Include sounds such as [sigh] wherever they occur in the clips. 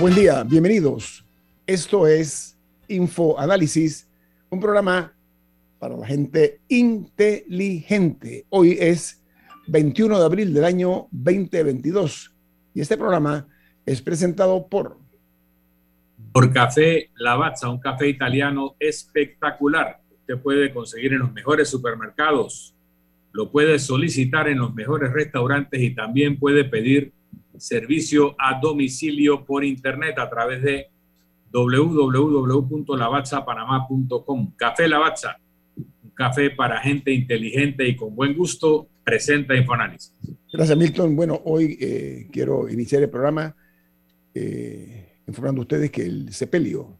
Buen día, bienvenidos. Esto es Info Análisis, un programa para la gente inteligente. Hoy es 21 de abril del año 2022 y este programa es presentado por... Por Café Lavazza, un café italiano espectacular. Usted puede conseguir en los mejores supermercados, lo puede solicitar en los mejores restaurantes y también puede pedir servicio a domicilio por internet a través de www.lavazzapanamá.com. Café Lavazza, un café para gente inteligente y con buen gusto, presenta Infoanálisis. Gracias, Milton. Bueno, hoy eh, quiero iniciar el programa eh, informando a ustedes que el sepelio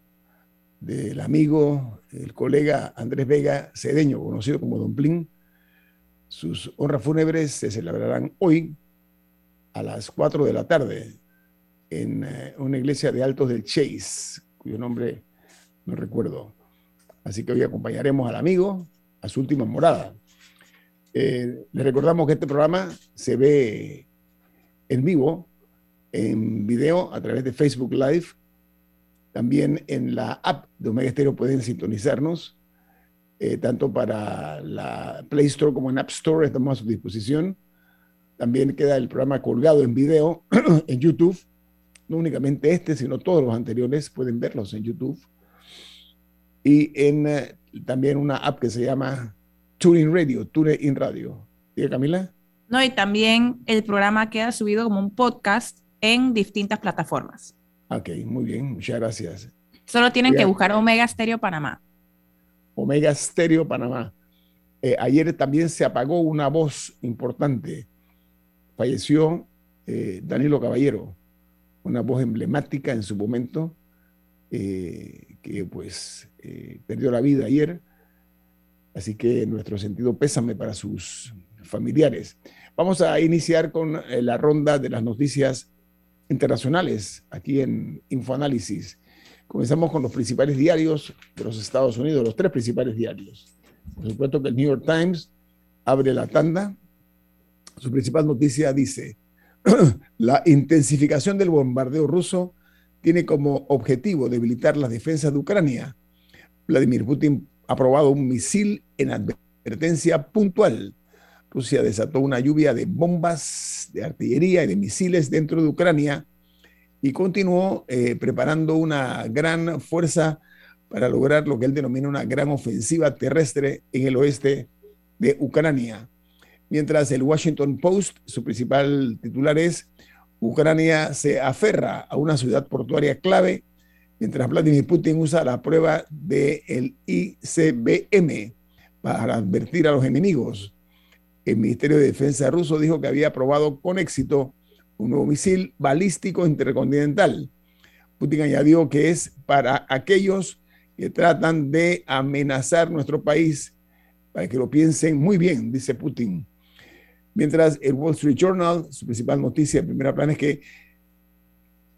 del amigo, el colega Andrés Vega Cedeño, conocido como Don Plin, sus honras fúnebres se celebrarán hoy a las 4 de la tarde en eh, una iglesia de Altos del Chase, cuyo nombre no recuerdo. Así que hoy acompañaremos al amigo a su última morada. Eh, les recordamos que este programa se ve en vivo, en video, a través de Facebook Live. También en la app de Omega Stereo pueden sintonizarnos, eh, tanto para la Play Store como en App Store, estamos a su disposición. También queda el programa colgado en video [clears throat] en YouTube. No únicamente este, sino todos los anteriores pueden verlos en YouTube. Y en eh, también una app que se llama TuneIn Radio, TuneIn Radio. ¿Diga Camila? No, y también el programa queda subido como un podcast en distintas plataformas. Ok, muy bien, muchas gracias. Solo tienen que buscar Omega Stereo Panamá. Omega Stereo Panamá. Eh, ayer también se apagó una voz importante falleció eh, Danilo Caballero, una voz emblemática en su momento, eh, que pues eh, perdió la vida ayer. Así que nuestro sentido pésame para sus familiares. Vamos a iniciar con la ronda de las noticias internacionales aquí en Infoanálisis. Comenzamos con los principales diarios de los Estados Unidos, los tres principales diarios. Por supuesto que el New York Times abre la tanda su principal noticia dice, [clears throat] la intensificación del bombardeo ruso tiene como objetivo debilitar las defensas de Ucrania. Vladimir Putin ha probado un misil en advertencia puntual. Rusia desató una lluvia de bombas, de artillería y de misiles dentro de Ucrania y continuó eh, preparando una gran fuerza para lograr lo que él denomina una gran ofensiva terrestre en el oeste de Ucrania mientras el Washington Post, su principal titular es Ucrania se aferra a una ciudad portuaria clave, mientras Vladimir Putin usa la prueba del ICBM para advertir a los enemigos. El Ministerio de Defensa ruso dijo que había probado con éxito un nuevo misil balístico intercontinental. Putin añadió que es para aquellos que tratan de amenazar nuestro país, para que lo piensen muy bien, dice Putin. Mientras el Wall Street Journal, su principal noticia en primera plana es que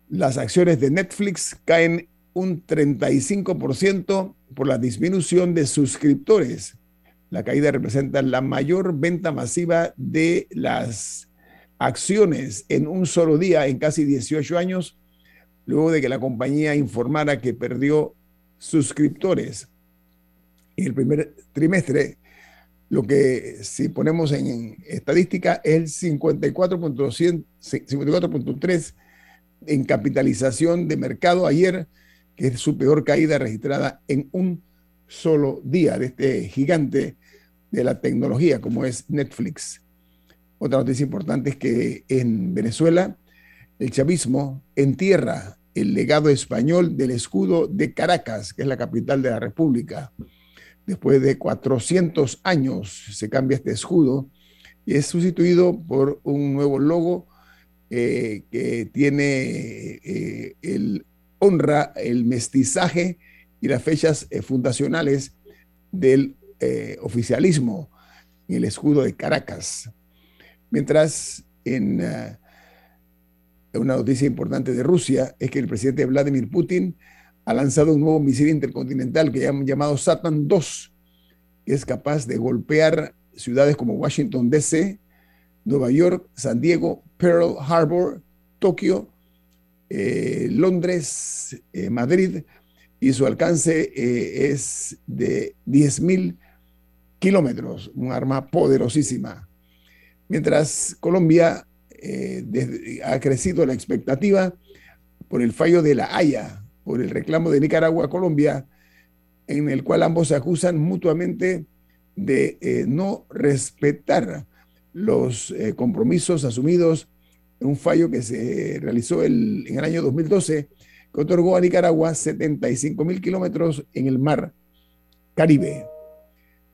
las acciones de Netflix caen un 35% por la disminución de suscriptores. La caída representa la mayor venta masiva de las acciones en un solo día en casi 18 años, luego de que la compañía informara que perdió suscriptores. En el primer trimestre, lo que si ponemos en, estadística es el 54.3 en capitalización de mercado ayer, que es su peor caída registrada en un solo día de este gigante de la tecnología como es Netflix. Otra noticia importante es que en Venezuela el chavismo entierra el legado español del escudo de Caracas, que es la capital de la República. Después de 400 años se cambia este escudo y es sustituido por un nuevo logo eh, que tiene eh, el honra el mestizaje y las fechas eh, fundacionales del oficialismo en el escudo de Caracas. Mientras en una noticia importante de Rusia es que el presidente Vladimir Putin ha lanzado un nuevo misil intercontinental que llaman llamado Satan 2, que es capaz de golpear ciudades como Washington, D.C., Nueva York, San Diego, Pearl Harbor, Tokio, eh, Londres, eh, Madrid, y su alcance eh, es de 10.000 kilómetros, un arma poderosísima. Mientras Colombia ha crecido la expectativa por el fallo de la Haya, por el reclamo de Nicaragua a Colombia, en el cual ambos se acusan mutuamente de no respetar los eh, compromisos asumidos en un fallo que se realizó en el año 2012 que otorgó a Nicaragua 75 mil kilómetros en el mar Caribe.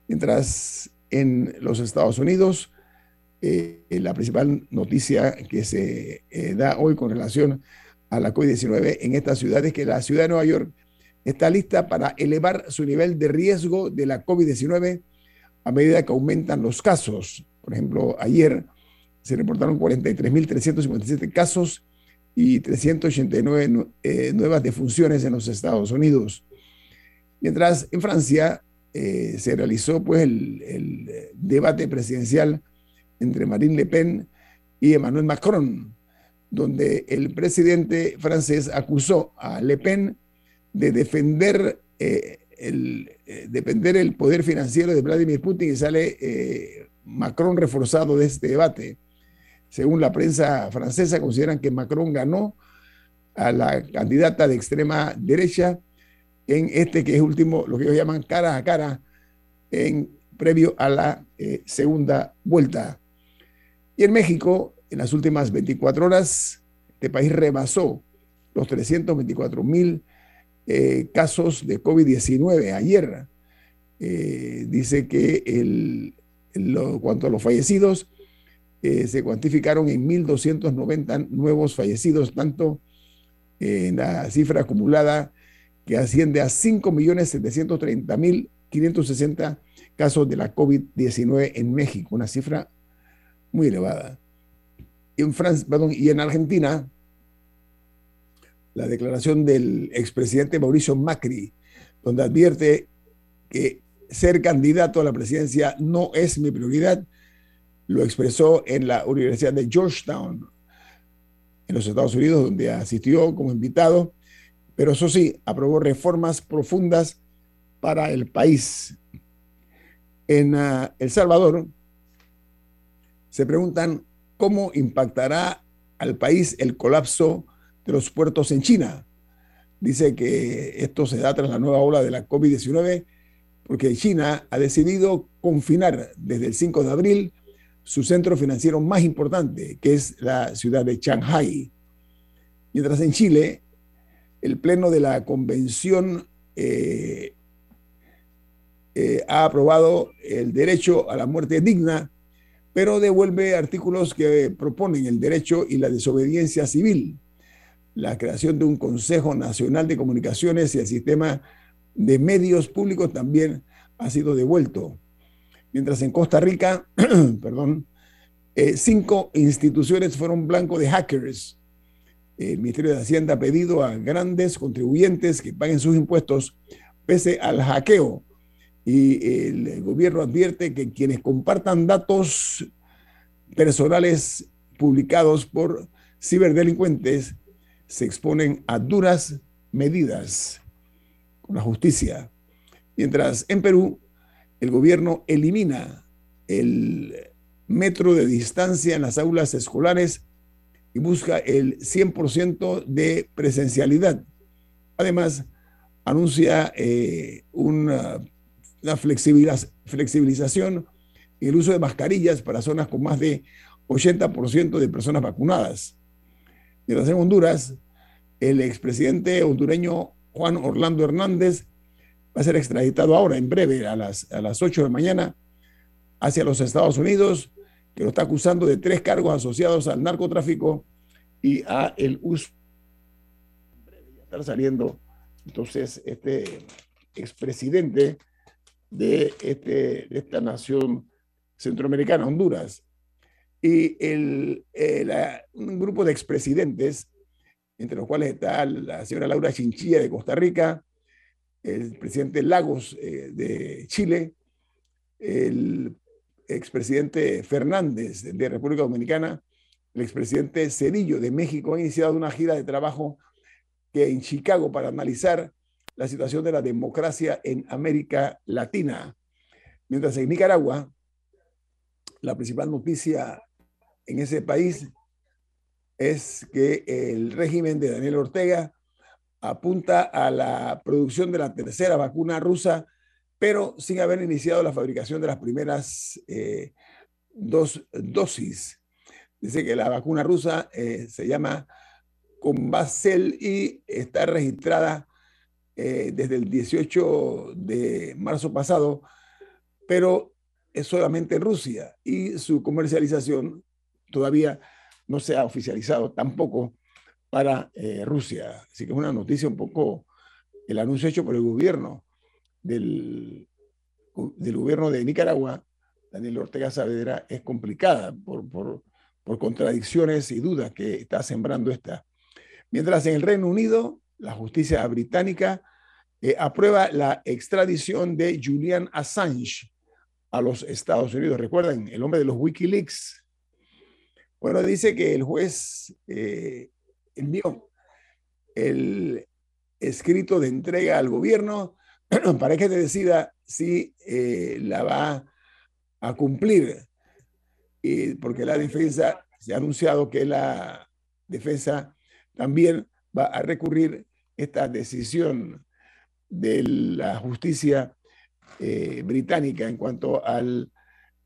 Mientras en los Estados Unidos, eh, la principal noticia que se eh, da hoy con relación a la COVID-19 en esta ciudad es que la ciudad de Nueva York está lista para elevar su nivel de riesgo de la COVID-19 a medida que aumentan los casos. Por ejemplo, ayer se reportaron 43.357 casos y 389 eh, nuevas defunciones en los Estados Unidos. Mientras en Francia eh, se realizó pues, el, el, debate presidencial entre Marine Le Pen y Emmanuel Macron, donde el presidente francés acusó a Le Pen de defender eh, el, defender el poder financiero de Vladimir Putin y sale Macron reforzado de este debate. Según la prensa francesa, consideran que Macron ganó a la candidata de extrema derecha en este que es último, lo que ellos llaman cara a cara, en previo a la eh, segunda vuelta. Y en México, en las últimas 24 horas, este país rebasó los 324 mil eh, casos de COVID-19 ayer. Eh, dice que el, lo, cuanto a los fallecidos, eh, se cuantificaron en 1.290 nuevos fallecidos, tanto en la cifra acumulada que asciende a 5.730.560 casos de la COVID-19 en México, una cifra muy elevada. Y en, Argentina, la declaración del expresidente Mauricio Macri, donde advierte que ser candidato a la presidencia no es mi prioridad. Lo expresó en la Universidad de Georgetown, en los Estados Unidos, donde asistió como invitado, pero eso sí, aprobó reformas profundas para el país. En uh, El Salvador se preguntan cómo impactará al país el colapso de los puertos en China. Dice que esto se da tras la nueva ola de la COVID-19 porque China ha decidido confinar desde el 5 de abril su centro financiero más importante, que es la ciudad de Shanghai. Mientras en Chile, el Pleno de la Convención eh, eh, ha aprobado el derecho a la muerte digna, pero devuelve artículos que proponen el derecho y la desobediencia civil, la creación de un Consejo Nacional de Comunicaciones y el sistema de medios públicos también ha sido devuelto. Mientras en Costa Rica, [clears throat] perdón, eh, cinco instituciones fueron blanco de hackers. El Ministerio de Hacienda ha pedido a grandes contribuyentes que paguen sus impuestos pese al hackeo. Y el gobierno advierte que quienes compartan datos personales publicados por ciberdelincuentes se exponen a duras medidas la justicia. Mientras en Perú el gobierno elimina el metro de distancia en las aulas escolares y busca el 100% de presencialidad. Además, anuncia eh, una, flexibilización en el uso de mascarillas para zonas con más de 80% de personas vacunadas. Mientras en Honduras, el expresidente hondureño Juan Orlando Hernández va a ser extraditado ahora, en breve, a las, a las 8 de la mañana, hacia los Estados Unidos, que lo está acusando de tres cargos asociados al narcotráfico y a el uso. Estar saliendo, entonces, este expresidente de, este, de esta nación centroamericana, Honduras. Y el, un grupo de expresidentes, entre los cuales está la señora Laura Chinchilla de Costa Rica, el presidente Lagos eh, de Chile, el expresidente Fernández de República Dominicana, el expresidente Cedillo de México, han iniciado una gira de trabajo que en Chicago para analizar la situación de la democracia en América Latina. Mientras en Nicaragua, la principal noticia en ese país es que el régimen de Daniel Ortega apunta a la producción de la tercera vacuna rusa, pero sin haber iniciado la fabricación de las primeras eh, dos dosis. Dice que la vacuna rusa eh, se llama Combacel y está registrada eh, desde el 18 de marzo pasado, pero es solamente en Rusia y su comercialización todavía no se ha oficializado tampoco para eh, Rusia. Así que es una noticia un poco, el anuncio hecho por el gobierno del, del gobierno de Nicaragua, Daniel Ortega Saavedra, es complicada por, por, por contradicciones y dudas que está sembrando esta. Mientras en el Reino Unido, la justicia británica eh, aprueba la extradición de Julian Assange a los Estados Unidos. Recuerden, el hombre de los Wikileaks. Bueno, dice que el juez eh, envió el escrito de entrega al gobierno [clears throat] para que decida si eh, la va a cumplir, porque la defensa se ha anunciado que la defensa también va a recurrir esta decisión de la justicia eh, británica en cuanto al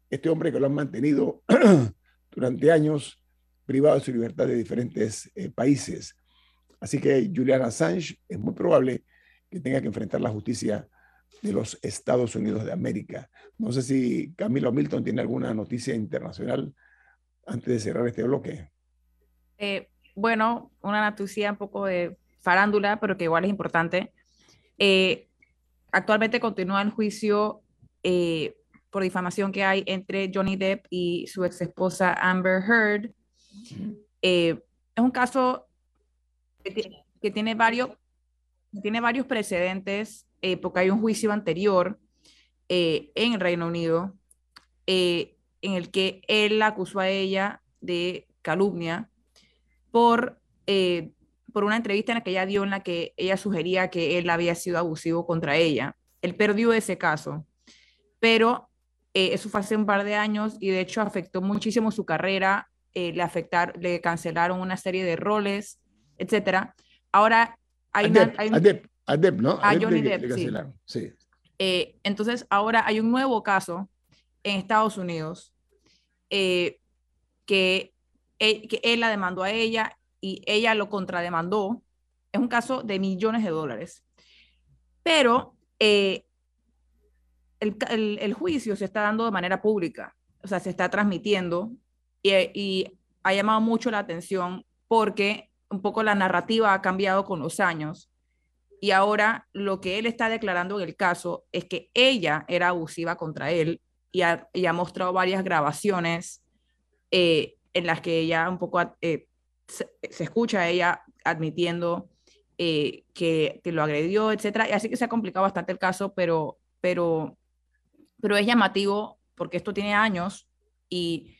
este hombre que lo han mantenido [clears throat] durante años privado de su libertad de diferentes eh, países. Así que Julian Assange es muy probable que tenga que enfrentar la justicia de los Estados Unidos de América. No sé si Camilo Milton tiene alguna noticia internacional antes de cerrar este bloque. Eh, bueno, una noticia un poco de farándula, pero que igual es importante. Eh, actualmente continúa el juicio eh, por difamación que hay entre Johnny Depp y su ex esposa Amber Heard. Eh, es un caso que, tiene, varios, tiene varios precedentes, porque hay un juicio anterior en el Reino Unido en el que él acusó a ella de calumnia por por una entrevista en la que ella dio en la que ella sugería que él había sido abusivo contra ella. Él perdió ese caso, pero eh, eso fue hace un par de años y de hecho afectó muchísimo su carrera, eh, le, afectar, le cancelaron una serie de roles, etc. Ahora hay una... a Depp, ¿no? A, Johnny Depp, sí. Eh, entonces ahora hay un nuevo caso en Estados Unidos que, que él la demandó a ella y ella lo contrademandó. Es un caso de millones de dólares. Pero eh, el, juicio se está dando de manera pública, o sea, se está transmitiendo y, ha llamado mucho la atención porque un poco la narrativa ha cambiado con los años y ahora lo que él está declarando en el caso es que ella era abusiva contra él y ha, mostrado varias grabaciones eh, en las que ella un poco eh, se, escucha a ella admitiendo eh, que, lo agredió, etcétera. Y así que se ha complicado bastante el caso, pero, pero, pero es llamativo porque esto tiene años y,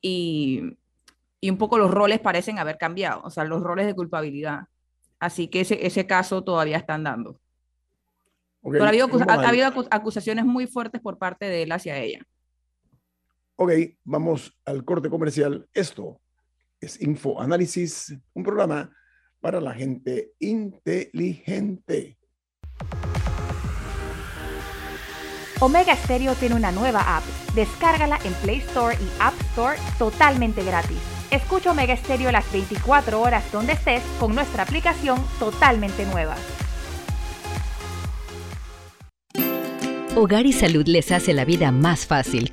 y, un poco los roles parecen haber cambiado, o sea, los roles de culpabilidad. Así que ese, ese caso todavía están dando. ha, habido, acusaciones muy fuertes por parte de él hacia ella. Ok, vamos al corte comercial. Esto es Info Análisis, un programa para la gente inteligente. Omega Stereo tiene una nueva app. Descárgala en Play Store y App Store totalmente gratis. Escucha Omega Stereo las 24 horas donde estés con nuestra aplicación totalmente nueva. Hogar y Salud les hace la vida más fácil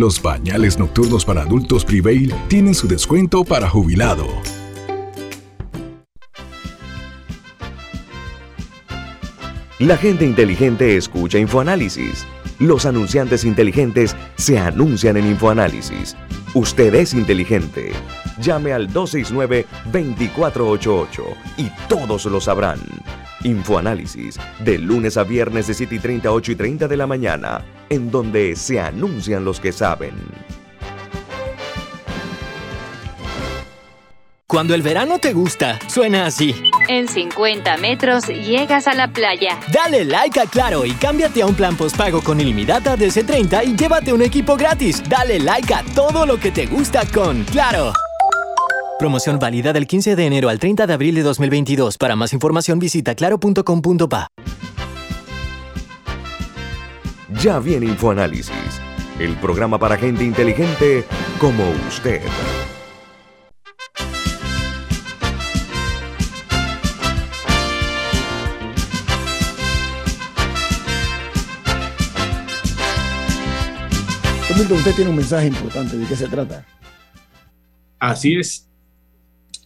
Los pañales nocturnos para adultos Prevail tienen su descuento para jubilado. La gente inteligente escucha InfoAnálisis. Los anunciantes inteligentes se anuncian en InfoAnálisis. Usted es inteligente. Llame al 269-2488 y todos lo sabrán. Infoanálisis, de lunes a viernes de 7 y 30, 8 y 30 de la mañana, en donde se anuncian los que saben. Cuando el verano te gusta, suena así. En 50 metros llegas a la playa. Dale like a Claro y cámbiate a un plan postpago con ilimitada de C30 y llévate un equipo gratis. Dale like a todo lo que te gusta con Claro. Promoción válida del 15 de enero al 30 de abril de 2022. Para más información visita claro.com.pa. Ya viene InfoAnálisis, el programa para gente inteligente como usted. usted tiene un mensaje importante. ¿De qué se trata? Así es.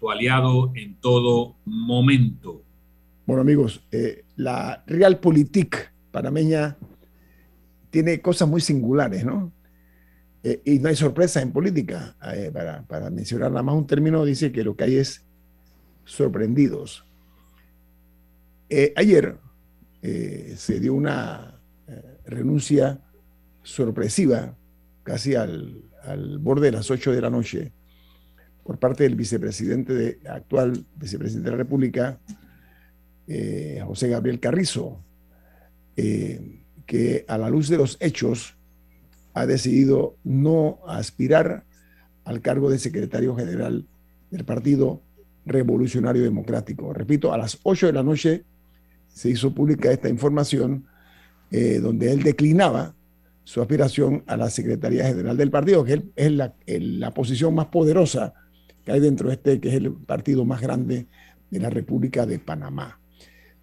tu aliado en todo momento. Bueno, amigos, eh, la Realpolitik panameña tiene cosas muy singulares, ¿no? Eh, y no hay sorpresa en política. Eh, para, mencionar nada más un término, dice que lo que hay es sorprendidos. ayer se dio una renuncia sorpresiva, casi al, al borde de las 8 de la noche, por parte del vicepresidente de, actual vicepresidente de la República, eh, José Gabriel Carrizo, eh, que a la luz de los hechos ha decidido no aspirar al cargo de secretario general del Partido Revolucionario Democrático. Repito, a las 8 de la noche se hizo pública esta información eh, donde él declinaba su aspiración a la Secretaría General del partido, que es la, la posición más poderosa que hay dentro de este, que es el partido más grande de la República de Panamá.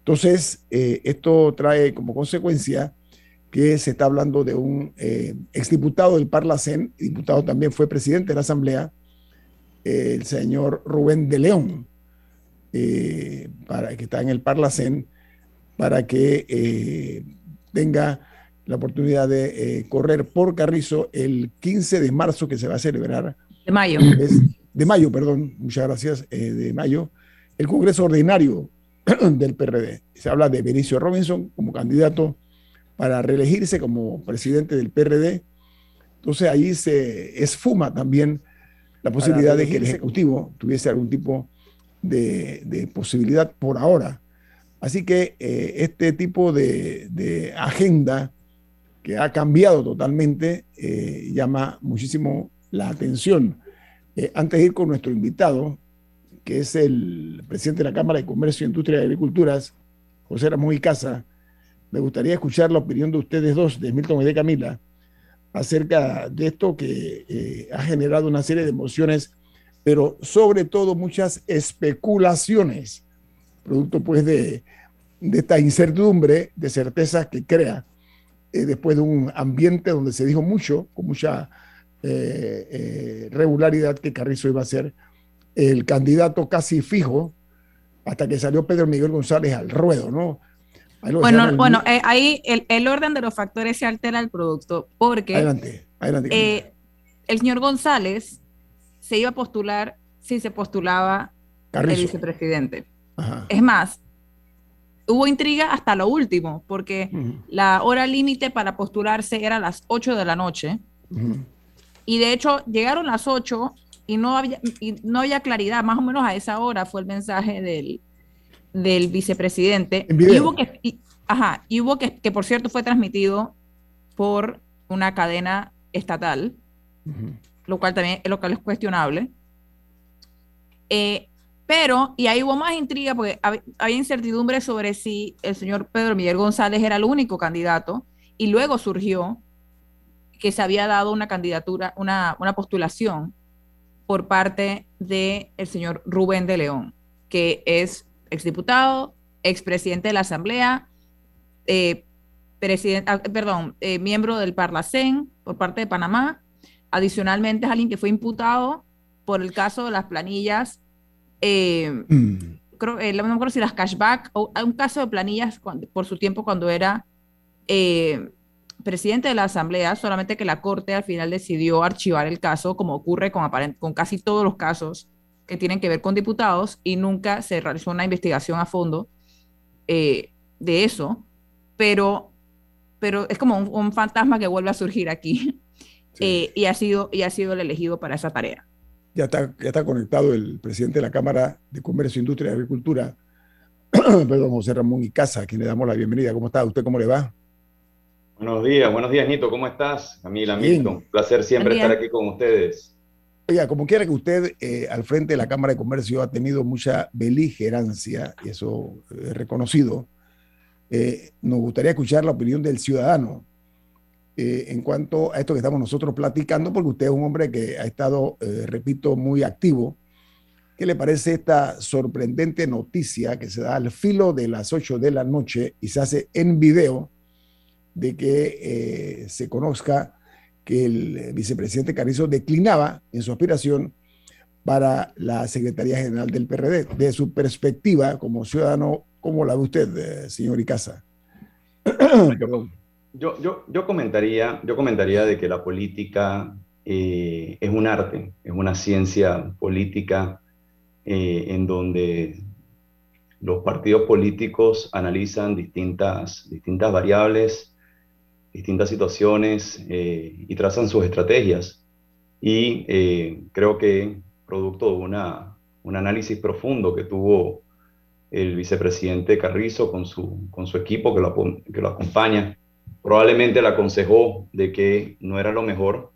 Entonces, eh, esto trae como consecuencia que se está hablando de un eh, exdiputado del Parlacén, diputado también fue presidente de la Asamblea, el señor Rubén de León, eh, para, que está en el Parlacén, para que tenga la oportunidad de correr por Carrizo el 15 de marzo que se va a celebrar. De mayo de mayo, perdón, muchas gracias, eh, de mayo, el Congreso Ordinario [clears throat] del PRD. Se habla de Benicio Robinson como candidato para reelegirse como presidente del PRD. Entonces ahí se esfuma también la posibilidad de que el Ejecutivo tuviese algún tipo de, posibilidad por ahora. Así que eh, este tipo de, agenda que ha cambiado totalmente eh, llama muchísimo la atención. Eh, antes de ir con nuestro invitado, que es el presidente de la Cámara de Comercio, Industria y Agriculturas, José Ramón y Casa, me gustaría escuchar la opinión de ustedes dos, de Milton y de Camila, acerca de esto que eh, ha generado una serie de emociones, pero sobre todo muchas especulaciones, producto pues de, esta incertidumbre, de certezas que crea eh, después de un ambiente donde se dijo mucho, con mucha eh, regularidad, que Carrizo iba a ser el candidato casi fijo hasta que salió Pedro Miguel González al ruedo, ¿no? bueno, bueno eh, ahí el, orden de los factores se altera el producto porque adelante, adelante, eh, el señor González se iba a postular si se postulaba el vicepresidente. Es más, hubo intriga hasta lo último, porque la hora límite para postularse era las 8 de la noche. Y de hecho llegaron las 8 y no había, y no había claridad, más o menos a esa hora fue el mensaje del, del vicepresidente. Y hubo que, ajá, y hubo que, que, por cierto, fue transmitido por una cadena estatal, lo cual también lo cual es cuestionable. Eh, pero, y ahí hubo más intriga porque había, incertidumbre sobre si el señor Pedro Miguel González era el único candidato, y luego surgió que se había dado una candidatura, una, una postulación por parte del el señor Rubén de León, que es exdiputado, expresidente de la Asamblea, eh, ah, perdón, eh, miembro del Parlacén por parte de Panamá. Adicionalmente es alguien que fue imputado por el caso de las planillas, eh, mm. creo, no me acuerdo si las cashback, o un caso de planillas por su tiempo cuando era presidente de la Asamblea, solamente que la Corte al final decidió archivar el caso, como ocurre con, con casi todos los casos que tienen que ver con diputados y nunca se realizó una investigación a fondo eh, de eso, pero, pero es como un, fantasma que vuelve a surgir aquí eh, y, ha sido, y ha sido el elegido para esa tarea. Ya está, ya está conectado el presidente de la Cámara de Comercio, Industria y Agricultura, [clears throat] perdón, José Ramón Icaza, a quien le damos la bienvenida. ¿Cómo está? ¿Usted cómo le va? Buenos días, buenos días, Nito. ¿Cómo estás? Camila, Milton. Placer siempre estar aquí con ustedes. Oiga, como quiera que usted eh, al frente de la Cámara de Comercio ha tenido mucha beligerancia, y eso es reconocido, eh, nos gustaría escuchar la opinión del ciudadano eh, en cuanto a esto que estamos nosotros platicando, porque usted es un hombre que ha estado, repito, muy activo. ¿Qué le parece esta sorprendente noticia que se da al filo de las 8 de la noche y se hace en video de que se conozca que el eh, vicepresidente Carrizo declinaba en su aspiración para la Secretaría General del PRD. De su perspectiva como ciudadano, ¿cómo la ve usted, eh, señor Icaza? yo, yo, yo, comentaría, yo comentaría de que la política eh, es un arte, es una ciencia política en donde los partidos políticos analizan distintas, distintas variables distintas situaciones eh, y trazan sus estrategias. Y eh, creo que producto de una, un análisis profundo que tuvo el vicepresidente Carrizo con su, con su equipo que lo, que lo acompaña, probablemente le aconsejó de que no era lo mejor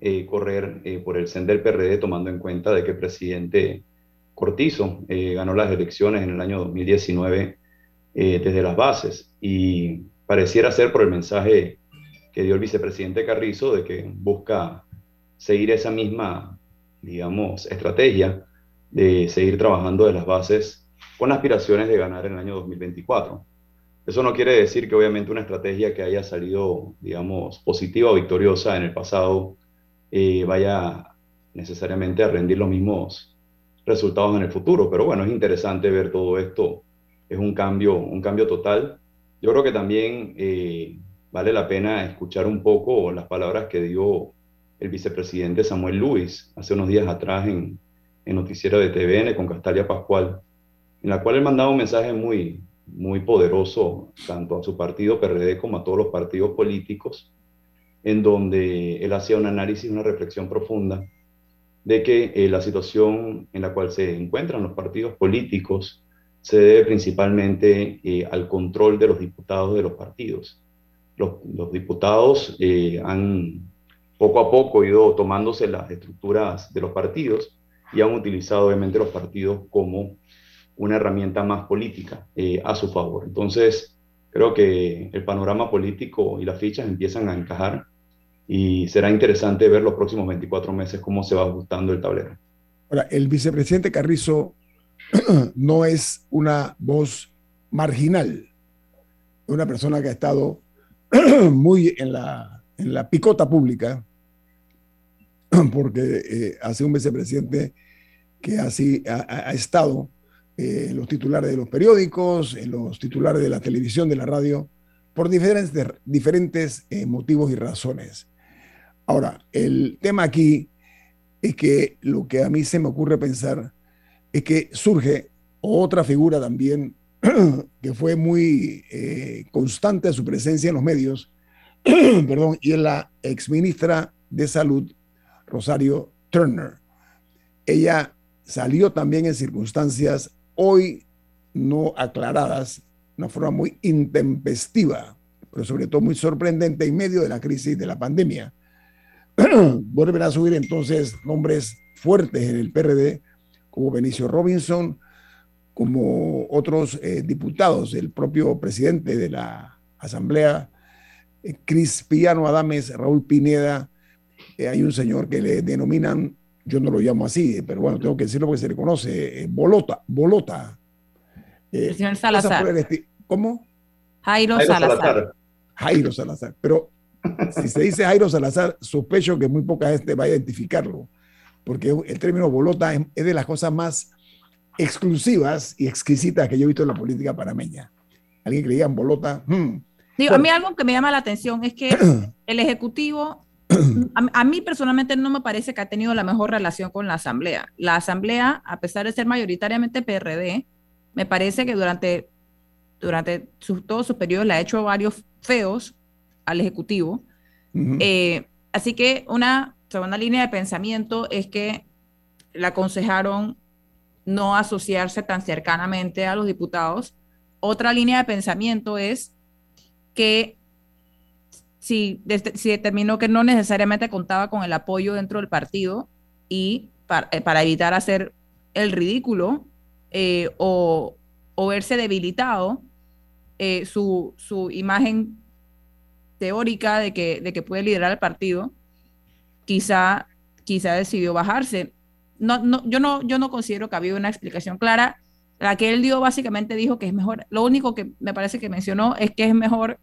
eh, correr por el CEN del PRD tomando en cuenta de que el presidente Cortizo ganó las elecciones en el año 2019 desde las bases y pareciera ser por el mensaje que dio el vicepresidente Carrizo de que busca seguir esa misma, digamos, estrategia de seguir trabajando de las bases con aspiraciones de ganar en el año 2024. Eso no quiere decir que obviamente una estrategia que haya salido, digamos, positiva o victoriosa en el pasado eh, vaya necesariamente a rendir los mismos resultados en el futuro. Pero bueno, es interesante ver todo esto. Es un cambio, un cambio total yo creo que también eh, vale la pena escuchar un poco las palabras que dio el vicepresidente Samuel Luis hace unos días atrás en, en Noticiero de TVN con Castalia Pascual, en la cual él mandaba un mensaje muy, muy poderoso tanto a su partido PRD como a todos los partidos políticos, en donde él hacía un análisis, una reflexión profunda de que eh, la situación en la cual se encuentran los partidos políticos se debe principalmente eh, al control de los diputados de los partidos. Los, diputados eh, han poco a poco ido tomándose las estructuras de los partidos y han utilizado obviamente los partidos como una herramienta más política eh, a su favor. Entonces, creo que el panorama político y las fichas empiezan a encajar y será interesante ver los próximos 24 meses cómo se va ajustando el tablero. Ahora, el vicepresidente Carrizo [clears throat] no es una voz marginal, una persona que ha estado [clears throat] muy en la, en la picota pública, [clears throat] porque eh, ha sido un vicepresidente que así ha, estado eh, en los titulares de los periódicos, en los titulares de la televisión, de la radio, por diferentes, diferentes eh, motivos y razones. Ahora, el tema aquí es que lo que a mí se me ocurre pensar es que surge otra figura también [clears throat] que fue muy eh, constante a su presencia en los medios, [clears throat] perdón, y es la exministra de Salud, Rosario Turner. Ella salió también en circunstancias hoy no aclaradas, una forma muy intempestiva, pero sobre todo muy sorprendente en medio de la crisis de la pandemia. [clears throat] Vuelven a subir entonces nombres fuertes en el PRD, como Benicio Robinson, como otros eh, diputados, el propio presidente de la Asamblea, eh, Cris Piano Adames, Raúl Pineda, eh, hay un señor que le denominan, yo no lo llamo así, pero bueno, tengo que decirlo porque se le conoce, Bolota, Bolota. el señor Salazar. ¿Cómo? Jairo, Salazar. Jairo Salazar. Pero si se dice Jairo Salazar, sospecho que muy poca gente va a identificarlo, porque el término bolota es de las cosas más exclusivas y exquisitas que yo he visto en la política panameña. Alguien que le digan bolota. Hmm. a mí algo que me llama la atención es que [clears throat] el Ejecutivo, a, mí personalmente no me parece que ha tenido la mejor relación con la Asamblea. La Asamblea, a pesar de ser mayoritariamente PRD, me parece que durante, durante todos sus periodos le ha hecho varios feos al Ejecutivo. Eh, así que una segunda línea de pensamiento es que le aconsejaron no asociarse tan cercanamente a los diputados. Otra línea de pensamiento es que si, determinó que no necesariamente contaba con el apoyo dentro del partido y para, eh, evitar hacer el ridículo eh, o, verse debilitado, eh, su, su, imagen teórica de que, de que puede liderar el partido, quizá, quizá decidió bajarse no, no, yo, no, yo no considero que había una explicación clara. La que él dio básicamente dijo que es mejor, lo único que me parece que mencionó es que es mejor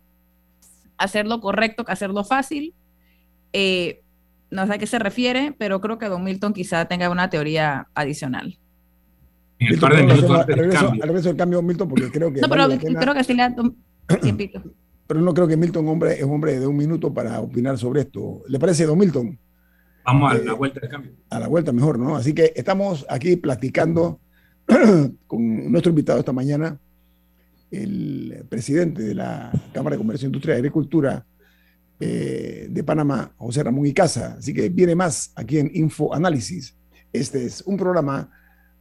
hacerlo correcto que hacerlo fácil. Eh, no sé a qué se refiere, pero creo que Don Milton quizá tenga una teoría adicional. En par de minutos al, regreso, del cambio, Milton, porque creo que. No, pero creo que sí le da. [clears throat] Pero no creo que Milton hombre, es hombre de un minuto para opinar sobre esto. ¿Le parece, Don Milton? Vamos a la eh, vuelta de cambio. A la vuelta mejor, ¿no? Así que estamos aquí platicando [clears throat] con nuestro invitado esta mañana, el presidente de la Cámara de Comercio, Industria y Agricultura eh, de Panamá, José Ramón Icaza. Así que viene más aquí en Info Análisis. Este es un programa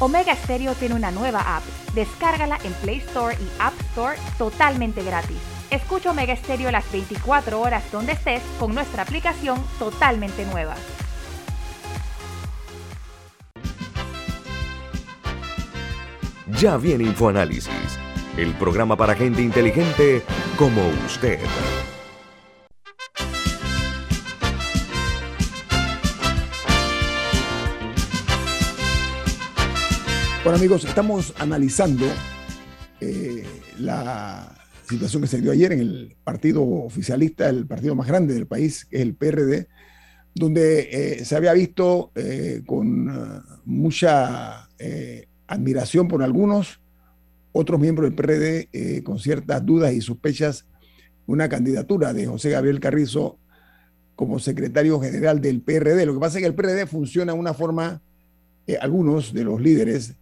Omega Stereo tiene una nueva app. Descárgala en Play Store y App Store totalmente gratis. Escucha Omega Stereo las 24 horas donde estés con nuestra aplicación totalmente nueva. Ya viene InfoAnálisis, el programa para gente inteligente como usted. Bueno amigos, estamos analizando eh, la situación que se dio ayer en el partido oficialista, el partido más grande del país, que es el PRD, donde eh, se había visto eh, con mucha admiración por algunos, otros miembros del PRD con ciertas dudas y sospechas, una candidatura de José Gabriel Carrizo como secretario general del PRD. Lo que pasa es que el PRD funciona de una forma, algunos de los líderes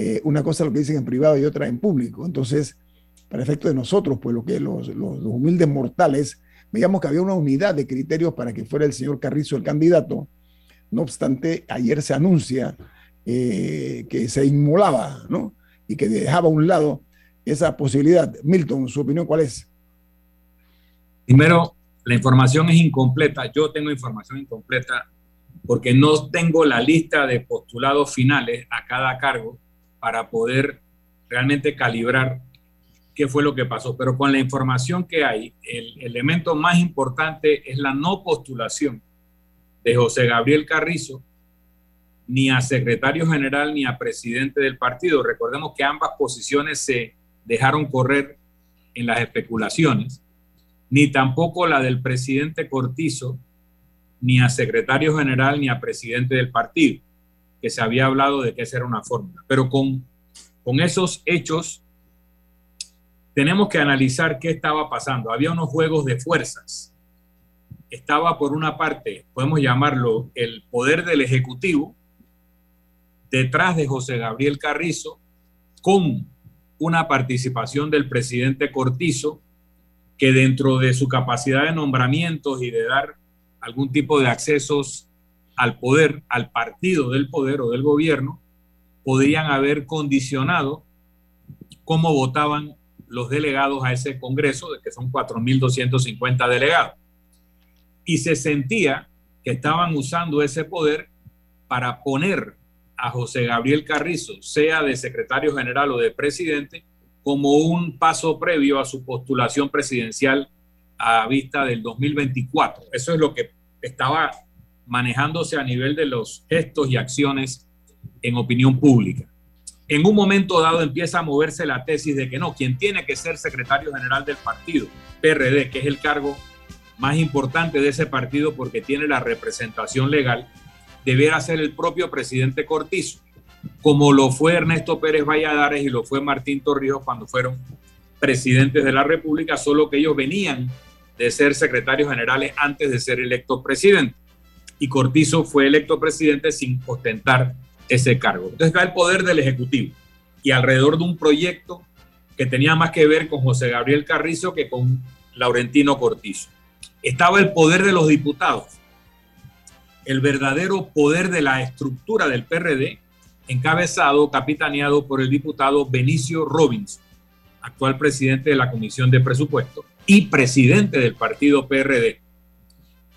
eh, una cosa lo que dicen en privado y otra en público. Entonces, para efecto de nosotros, pues lo que los, humildes mortales, veíamos que había una unidad de criterios para que fuera el señor Carrizo el candidato. No obstante, ayer se anuncia eh, que se inmolaba, ¿no? Y que dejaba a un lado esa posibilidad. Milton, ¿su opinión cuál es? Primero, la información es incompleta. Yo tengo información incompleta porque no tengo la lista de postulados finales a cada cargo para poder realmente calibrar qué fue lo que pasó. Pero con la información que hay, el elemento más importante es la no postulación de José Gabriel Carrizo ni a secretario general ni a presidente del partido. Recordemos que ambas posiciones se dejaron correr en las especulaciones, ni tampoco la del presidente Cortizo, ni a secretario general ni a presidente del partido, que se había hablado de que esa era una fórmula. Pero con, con esos hechos tenemos que analizar qué estaba pasando. Había unos juegos de fuerzas. Estaba por una parte, podemos llamarlo, el poder del Ejecutivo, detrás de José Gabriel Carrizo, con una participación del presidente Cortizo, que dentro de su capacidad de nombramientos y de dar algún tipo de accesos al poder, al partido del poder o del gobierno, podrían haber condicionado cómo votaban los delegados a ese Congreso, de que son 4.250 delegados. Y se sentía que estaban usando ese poder para poner a José Gabriel Carrizo, sea de secretario general o de presidente, como un paso previo a su postulación presidencial a vista del 2024. Eso es lo que estaba manejándose a nivel de los gestos y acciones en opinión pública. En un momento dado empieza a moverse la tesis de que no, quien tiene que ser secretario general del partido, PRD, que es el cargo más importante de ese partido porque tiene la representación legal, debiera ser el propio presidente Cortizo, como lo fue Ernesto Pérez Valladares y lo fue Martín Torrijos cuando fueron presidentes de la República, solo que ellos venían de ser secretarios generales antes de ser electo presidente. Y Cortizo fue electo presidente sin ostentar ese cargo. Entonces está el poder del Ejecutivo y alrededor de un proyecto que tenía más que ver con José Gabriel Carrizo que con Laurentino Cortizo. Estaba el poder de los diputados el verdadero poder de la estructura del PRD, encabezado, capitaneado por el diputado Benicio Robinson, actual presidente de la Comisión de Presupuesto y presidente del partido PRD,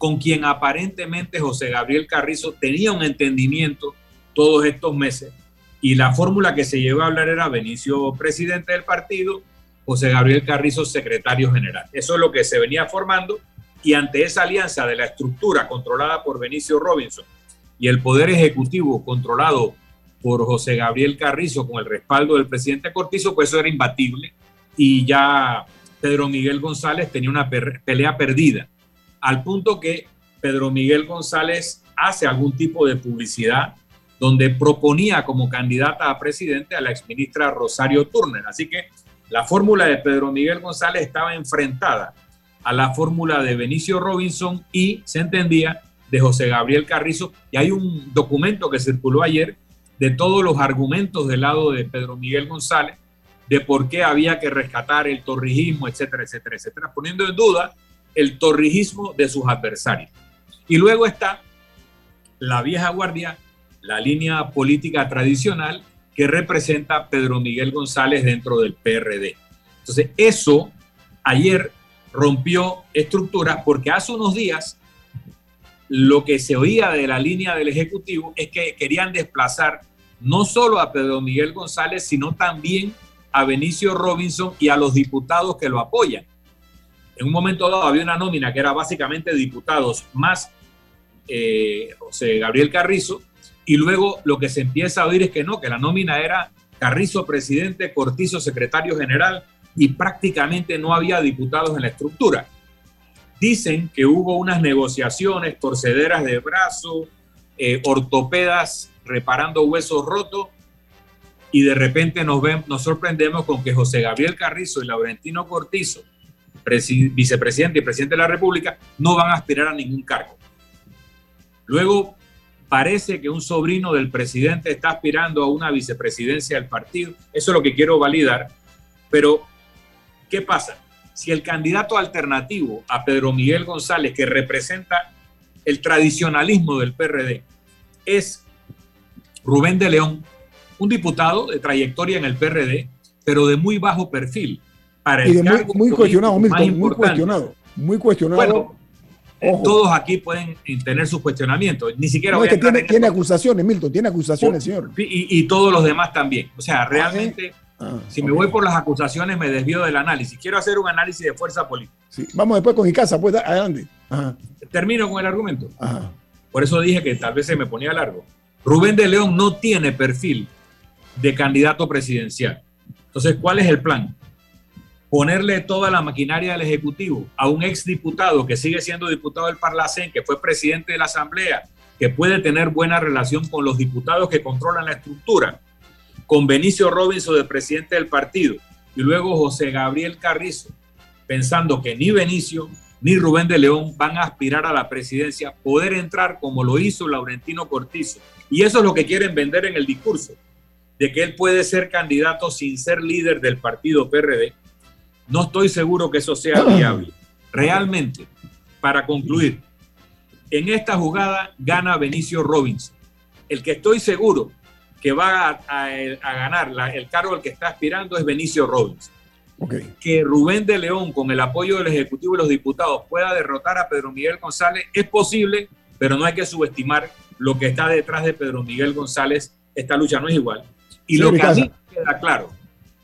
con quien aparentemente José Gabriel Carrizo tenía un entendimiento todos estos meses. Y la fórmula que se llevó a hablar era Benicio presidente del partido, José Gabriel Carrizo secretario general. Eso es lo que se venía formando y ante esa alianza de la estructura controlada por Benicio Robinson y el Poder Ejecutivo controlado por José Gabriel Carrizo con el respaldo del presidente Cortizo, pues eso era imbatible y ya Pedro Miguel González tenía una pelea perdida, al punto que Pedro Miguel González hace algún tipo de publicidad donde proponía como candidata a presidente a la exministra Rosario Turner. Así que la fórmula de Pedro Miguel González estaba enfrentada a la fórmula de Benicio Robinson y se entendía de José Gabriel Carrizo. Y hay un documento que circuló ayer de todos los argumentos del lado de Pedro Miguel González de por qué había que rescatar el torrijismo, etcétera, etcétera, etcétera, poniendo en duda el torrijismo de sus adversarios. Y luego está la vieja guardia, la línea política tradicional que representa Pedro Miguel González dentro del PRD. Entonces, eso ayer rompió estructuras porque hace unos días lo que se oía de la línea del Ejecutivo es que querían desplazar no solo a Pedro Miguel González, sino también a Benicio Robinson y a los diputados que lo apoyan. En un momento dado había una nómina que era básicamente diputados más eh, José Gabriel Carrizo, y luego lo que se empieza a oír es que no, que la nómina era Carrizo presidente, Cortizo secretario general, y prácticamente no había diputados en la estructura. Dicen que hubo unas negociaciones, torcederas de brazo, eh, ortopedas reparando huesos rotos, y de repente nos, ven, nos sorprendemos con que José Gabriel Carrizo y Laurentino Cortizo, vicepresidente y presidente de la República, no van a aspirar a ningún cargo. Luego parece que un sobrino del presidente está aspirando a una vicepresidencia del partido. Eso es lo que quiero validar. Pero ¿Qué pasa? Si el candidato alternativo a Pedro Miguel González, que representa el tradicionalismo del PRD, es Rubén de León, un diputado de trayectoria en el PRD, pero de muy bajo perfil. Para el muy, cuestionado, Milton, muy cuestionado. Muy cuestionado. todos aquí pueden tener sus cuestionamientos. Ni siquiera no, es que tiene, tiene acusaciones, Milton, tiene acusaciones, señor. Y, todos los demás también. O sea, realmente, ah, si me voy por las acusaciones, me desvío del análisis. Quiero hacer un análisis de fuerza política. Sí. Vamos después con Icasa, pues adelante. Termino con el argumento. Por eso dije que tal vez se me ponía largo. Rubén de León no tiene perfil de candidato presidencial. Entonces, ¿cuál es el plan? Ponerle toda la maquinaria del Ejecutivo a un exdiputado que sigue siendo diputado del Parlacén, que fue presidente de la Asamblea, que puede tener buena relación con los diputados que controlan la estructura, con Benicio Robinson de presidente del partido, y luego José Gabriel Carrizo, pensando que ni Benicio ni Rubén de León van a aspirar a la presidencia, poder entrar como lo hizo Laurentino Cortizo. Y eso es lo que quieren vender en el discurso de que él puede ser candidato sin ser líder del partido PRD, no estoy seguro que eso sea viable. Realmente, para concluir, en esta jugada gana Benicio Robinson. El que estoy seguro que va a, ganar el cargo al que está aspirando es Benicio Robinson. Que Rubén de León, con el apoyo del Ejecutivo y los diputados, pueda derrotar a Pedro Miguel González es posible, pero no hay que subestimar lo que está detrás de Pedro Miguel González. Esta lucha no es igual. Y lo que a mí queda claro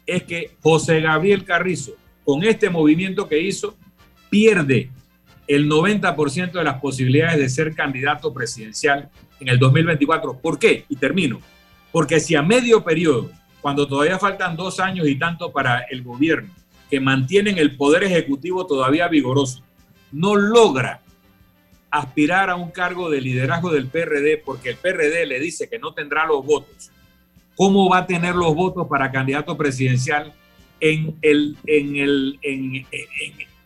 es que José Gabriel Carrizo, con este movimiento que hizo, pierde el 90% de las posibilidades de ser candidato presidencial en el 2024. ¿Por qué? Y termino. Porque si a medio periodo, cuando todavía faltan dos años y tanto para el gobierno, que mantienen el poder ejecutivo todavía vigoroso, no logra aspirar a un cargo de liderazgo del PRD porque el PRD le dice que no tendrá los votos cómo va a tener los votos para candidato presidencial en el, en el, en,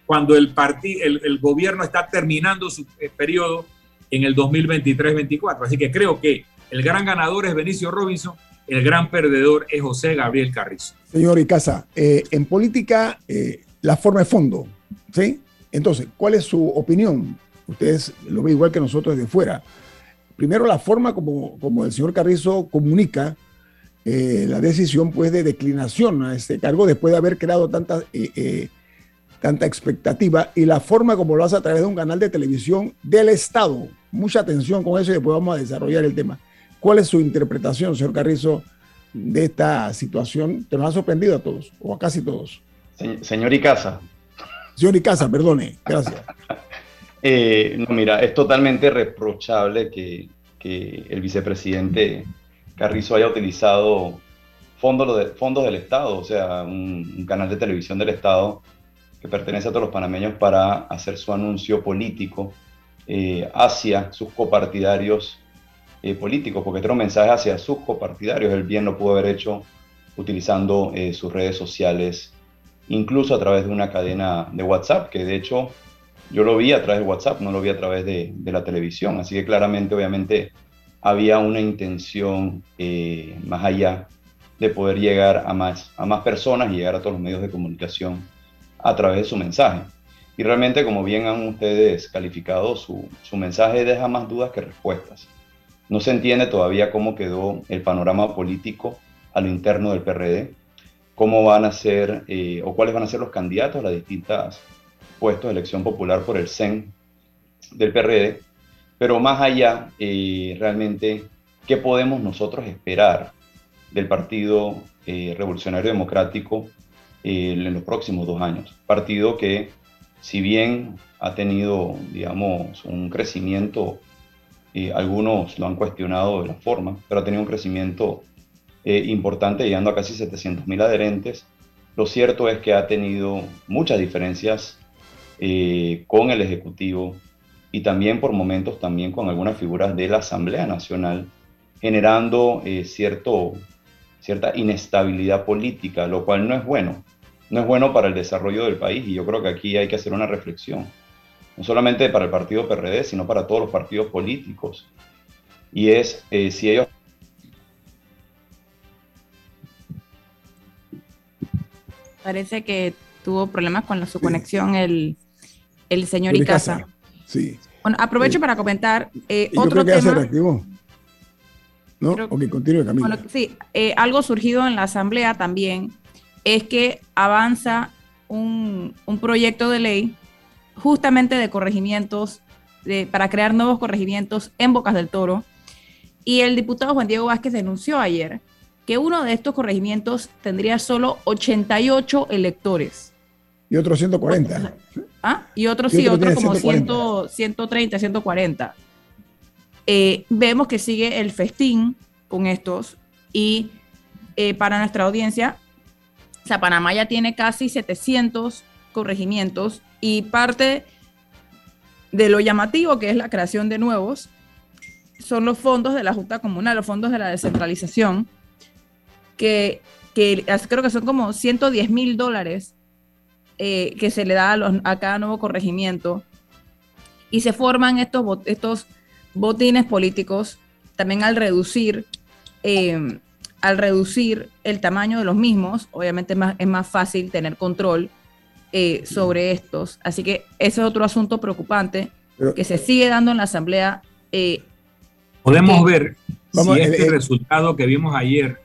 cuando el, el, el, gobierno está terminando su eh, periodo en el 2023-24. Así que creo que el gran ganador es Benicio Robinson, el gran perdedor es José Gabriel Carrizo. Señor Icaza, eh, en política eh, la forma es fondo, ¿sí? Entonces, ¿cuál es su opinión? Ustedes lo ven igual que nosotros desde fuera. Primero, la forma como, como el señor Carrizo comunica eh, la decisión pues de declinación a este cargo después de haber creado tanta, eh, eh, tanta expectativa y la forma como lo hace a través de un canal de televisión del Estado. Mucha atención con eso y después vamos a desarrollar el tema. ¿Cuál es su interpretación, señor Carrizo, de esta situación que nos ha sorprendido a todos, o a casi todos? señor Icaza. Señor Icaza, perdone, gracias. [laughs] no, mira, es totalmente reprochable que, que el vicepresidente Carrizo haya utilizado fondos, de, fondos del Estado, o sea, un, canal de televisión del Estado que pertenece a todos los panameños para hacer su anuncio político eh, hacia sus copartidarios eh, políticos, porque este era un mensaje hacia sus copartidarios. Él bien lo pudo haber hecho utilizando eh, sus redes sociales, incluso a través de una cadena de WhatsApp, que de hecho yo lo vi a través de WhatsApp, no lo vi a través de, de la televisión. Así que claramente, obviamente, había una intención eh, más allá de poder llegar a más, a más personas y llegar a todos los medios de comunicación a través de su mensaje. Y realmente, como bien han ustedes calificado, su, su mensaje deja más dudas que respuestas. No se entiende todavía cómo quedó el panorama político a lo interno del PRD, cómo van a ser eh, o cuáles van a ser los candidatos a las distintas puestos de elección popular por el CEN del PRD pero más allá, eh, realmente, ¿qué podemos nosotros esperar del Partido eh, Revolucionario Democrático eh, en los próximos dos años? Partido que, si bien ha tenido, digamos, un crecimiento, algunos lo han cuestionado de la forma, pero ha tenido un crecimiento importante, llegando a casi 700 mil adherentes. Lo cierto es que ha tenido muchas diferencias con el Ejecutivo, y también por momentos también con algunas figuras de la Asamblea Nacional, generando eh, cierto, cierta inestabilidad política, lo cual no es bueno. No es bueno para el desarrollo del país y yo creo que aquí hay que hacer una reflexión, no solamente para el partido PRD, sino para todos los partidos políticos. Y es eh, si ellos... Parece que tuvo problemas con su conexión el, el señor Icaza. Sí. Bueno, aprovecho para comentar eh, otro tema. ¿No? ok, continúe, Camila. Bueno, sí, eh, algo surgido en la Asamblea también es que avanza un, proyecto de ley justamente de corregimientos, para crear nuevos corregimientos en Bocas del Toro. Y el diputado Juan Diego Vázquez denunció ayer que uno de estos corregimientos tendría solo 88 electores. Y otros [laughs] 140. ¿Ah? Y otros sí, otros como 130, 140. Eh, vemos que sigue el festín con estos y eh, para nuestra audiencia, o sea, Panamá ya tiene casi 700 corregimientos y parte de lo llamativo que es la creación de nuevos son los fondos de la Junta Comunal, los fondos de la descentralización, que, creo que son como 110 mil dólares eh, que se le da a, cada nuevo corregimiento. Y se forman estos, estos botines políticos también al reducir, eh, al reducir el tamaño de los mismos, obviamente es más, fácil tener control eh, sobre estos. Así que ese es otro asunto preocupante que se sigue dando en la Asamblea. Podemos ver si este resultado que vimos ayer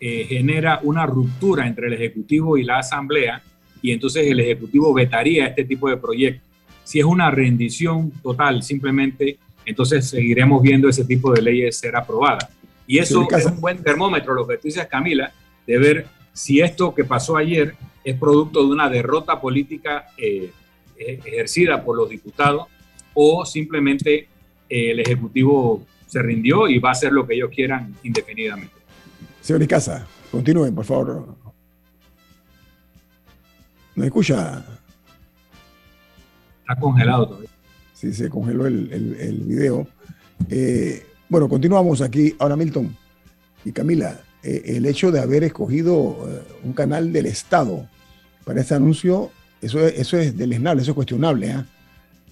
eh, genera una ruptura entre el Ejecutivo y la Asamblea y entonces el Ejecutivo vetaría este tipo de proyectos. Si es una rendición total, simplemente, entonces seguiremos viendo ese tipo de leyes ser aprobadas. Y eso es un buen termómetro, lo que tú dices, Camila, de ver si esto que pasó ayer es producto de una derrota política eh, ejercida por los diputados o simplemente eh, el Ejecutivo se rindió y va a hacer lo que ellos quieran indefinidamente. Señor Icaza, continúen, por favor. ¿Me escucha? Está congelado todavía. Sí, se congeló el, el, video. Eh, bueno, continuamos aquí. Ahora, Milton y Camila, eh, el hecho de haber escogido eh, un canal del Estado para este anuncio, eso, eso es deleznable, eso es cuestionable. ¿ah?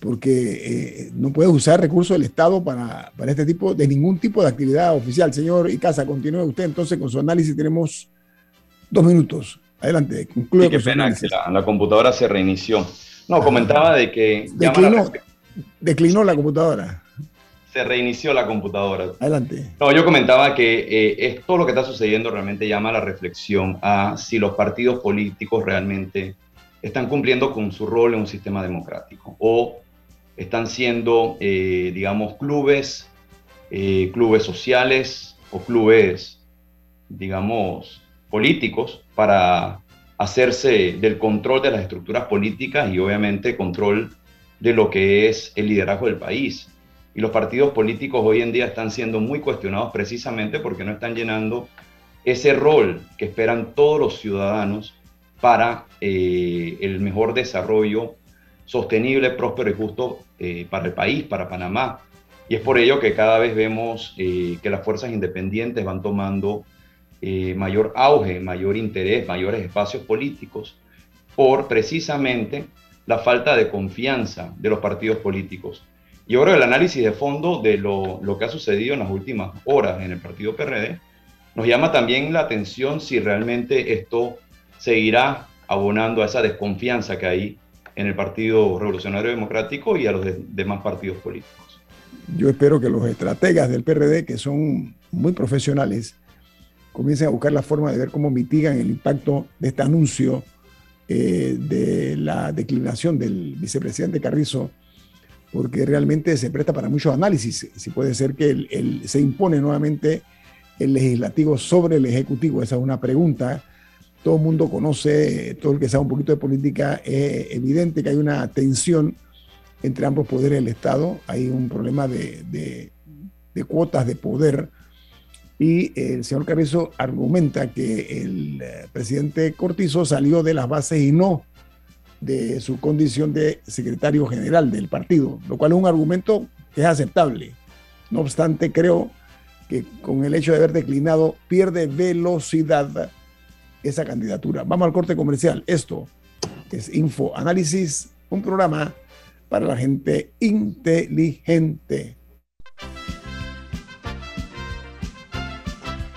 porque no puede usar recursos del Estado para, para, este tipo, de ningún tipo de actividad oficial. Señor Icaza, continúe usted entonces con su análisis. Tenemos dos minutos. Adelante, concluye. qué pena que la, computadora se reinició. No, comentaba de que... Declinó, declinó la computadora. Se reinició la computadora. Adelante. No, yo comentaba que eh, es, todo lo que está sucediendo realmente llama a la reflexión a si los partidos políticos realmente están cumpliendo con su rol en un sistema democrático o están siendo, eh, digamos, clubes, eh, clubes sociales o clubes, digamos, políticos para hacerse del control de las estructuras políticas y obviamente control de lo que es el liderazgo del país. Y los partidos políticos hoy en día están siendo muy cuestionados precisamente porque no están llenando ese rol que esperan todos los ciudadanos para eh, el mejor desarrollo sostenible, próspero y justo eh, para el país, para Panamá. Y es por ello que cada vez vemos eh, que las fuerzas independientes van tomando eh, mayor auge, mayor interés, mayores espacios políticos, por precisamente la falta de confianza de los partidos políticos. Y ahora el análisis de fondo de lo, lo que ha sucedido en las últimas horas en el partido PRD nos llama también la atención si realmente esto seguirá abonando a esa desconfianza que hay en el Partido Revolucionario Democrático y a los demás partidos políticos. Yo espero que los estrategas del PRD, que son muy profesionales, comiencen a buscar la forma de ver cómo mitigan el impacto de este anuncio eh, de la declinación del vicepresidente Carrizo, porque realmente se presta para muchos análisis. Si puede ser que se impone nuevamente el legislativo sobre el ejecutivo, esa es una pregunta todo el mundo conoce, todo el que sabe un poquito de política, es evidente que hay una tensión entre ambos poderes del Estado, hay un problema de, cuotas de poder y el señor Carrizo argumenta que el eh, presidente Cortizo salió de las bases y no de su condición de secretario general del partido, lo cual es un argumento que es aceptable. No obstante, creo que con el hecho de haber declinado pierde velocidad esa candidatura. Vamos al corte comercial. Esto es Info Análisis, un programa para la gente inteligente.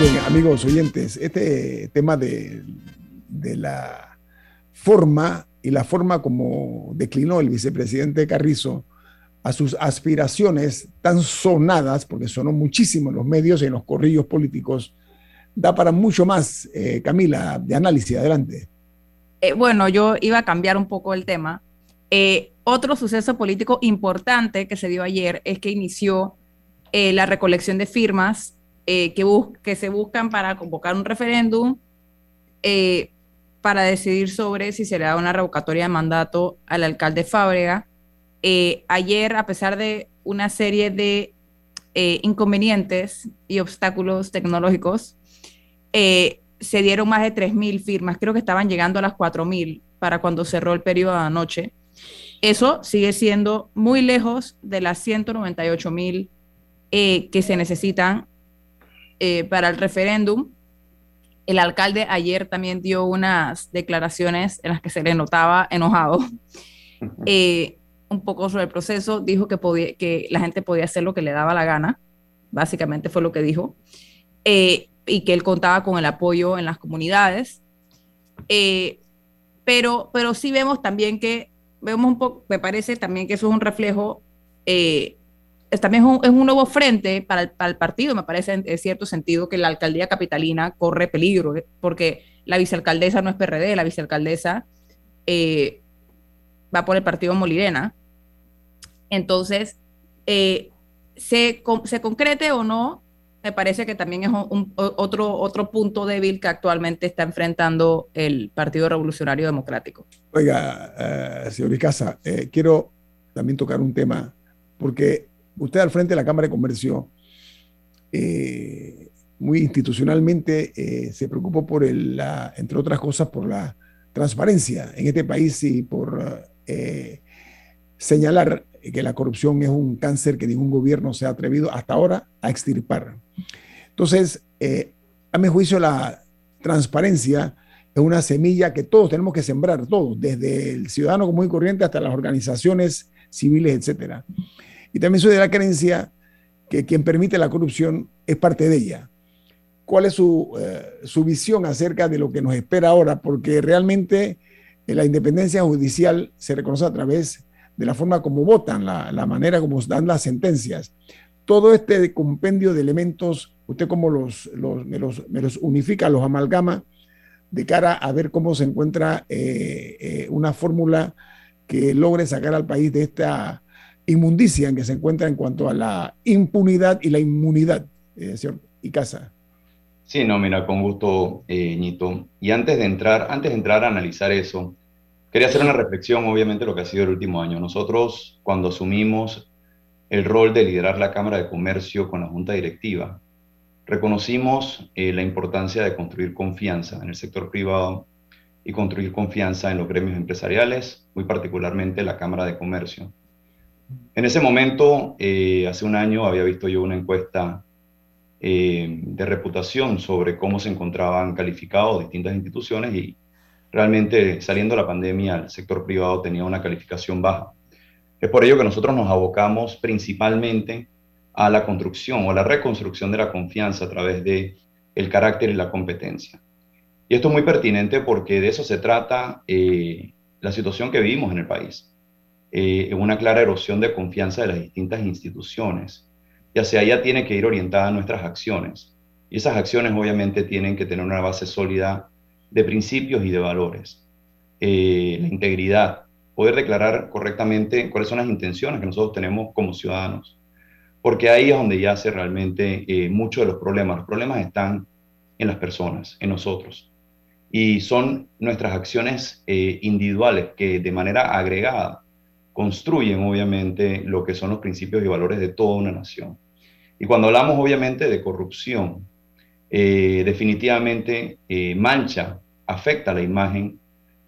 Miren, amigos oyentes, este tema de, la forma y la forma como declinó el vicepresidente Carrizo a sus aspiraciones tan sonadas, porque sonó muchísimo en los medios y en los corrillos políticos, da para mucho más, eh, Camila, de análisis. Adelante. Eh, bueno, yo iba a cambiar un poco el tema. Eh, otro suceso político importante que se dio ayer es que inició la recolección de firmas eh, que, que, se buscan para convocar un referéndum eh, para decidir sobre si se le da una revocatoria de mandato al alcalde Fábrega. Eh, ayer, a pesar de una serie de inconvenientes y obstáculos tecnológicos, se dieron más de 3.000 firmas, creo que estaban llegando a las 4.000 para cuando cerró el periodo de anoche. Eso sigue siendo muy lejos de las 198.000 que se necesitan eh, para el referéndum. El alcalde ayer también dio unas declaraciones en las que se le notaba enojado [laughs] eh, un poco sobre el proceso. Dijo que, podía, que la gente podía hacer lo que le daba la gana, básicamente fue lo que dijo, eh, y que él contaba con el apoyo en las comunidades. pero, pero sí vemos también que, vemos un poco, me parece también que eso es un reflejo también es un, nuevo frente para el, partido, me parece en, cierto sentido que la alcaldía capitalina corre peligro, eh, porque la vicealcaldesa no es PRD, la vicealcaldesa eh, va por el partido Molirena. Entonces, eh, se, se, concrete o no, me parece que también es otro, otro punto débil que actualmente está enfrentando el Partido Revolucionario Democrático. Oiga, señor Icaza, quiero también tocar un tema, porque usted al frente de la Cámara de Comercio, eh, muy institucionalmente eh, se preocupó por, el, entre otras cosas, por la transparencia en este país y por eh, señalar que la corrupción es un cáncer que ningún gobierno se ha atrevido hasta ahora a extirpar. Entonces, a mi juicio, la transparencia es una semilla que todos tenemos que sembrar, todos, desde el ciudadano común y corriente hasta las organizaciones civiles, etcétera. Y también soy de la creencia que quien permite la corrupción es parte de ella. ¿Cuál es su, eh, visión acerca de lo que nos espera ahora? Porque realmente eh, la independencia judicial se reconoce a través de la forma como votan, la, manera como dan las sentencias. Todo este compendio de elementos, usted como los, me, los, unifica, los amalgama, de cara a ver cómo se encuentra eh, una fórmula que logre sacar al país de esta inmundicia en que se encuentra en cuanto a la impunidad y la inmunidad, eh, señor Icaza. Sí, no, mira, con gusto, eh, Ñito. Y antes de entrar, antes de entrar a analizar eso, quería hacer una reflexión, obviamente, lo que ha sido el último año. Nosotros, cuando asumimos el rol de liderar la Cámara de Comercio con la Junta Directiva, reconocimos eh, la importancia de construir confianza en el sector privado y construir confianza en los gremios empresariales, muy particularmente la Cámara de Comercio. En ese momento, eh, hace un año, había visto yo una encuesta eh, de reputación sobre cómo se encontraban calificados distintas instituciones y realmente saliendo de la pandemia el sector privado tenía una calificación baja. Es por ello que nosotros nos abocamos principalmente a la construcción o la reconstrucción de la confianza a través de el carácter y la competencia. Y esto es muy pertinente porque de eso se trata eh, la situación que vivimos en el país eh, una clara erosión de confianza de las distintas instituciones. Y hacia allá tiene que ir orientada nuestras acciones. Y esas acciones obviamente tienen que tener una base sólida de principios y de valores. Eh, la integridad, poder declarar correctamente cuáles son las intenciones que nosotros tenemos como ciudadanos, porque ahí es donde yace realmente eh, muchos de los problemas. Los problemas están en las personas, en nosotros, y son nuestras acciones eh, individuales que de manera agregada construyen obviamente lo que son los principios y valores de toda una nación. Y cuando hablamos obviamente de corrupción, eh, definitivamente eh, mancha, afecta la imagen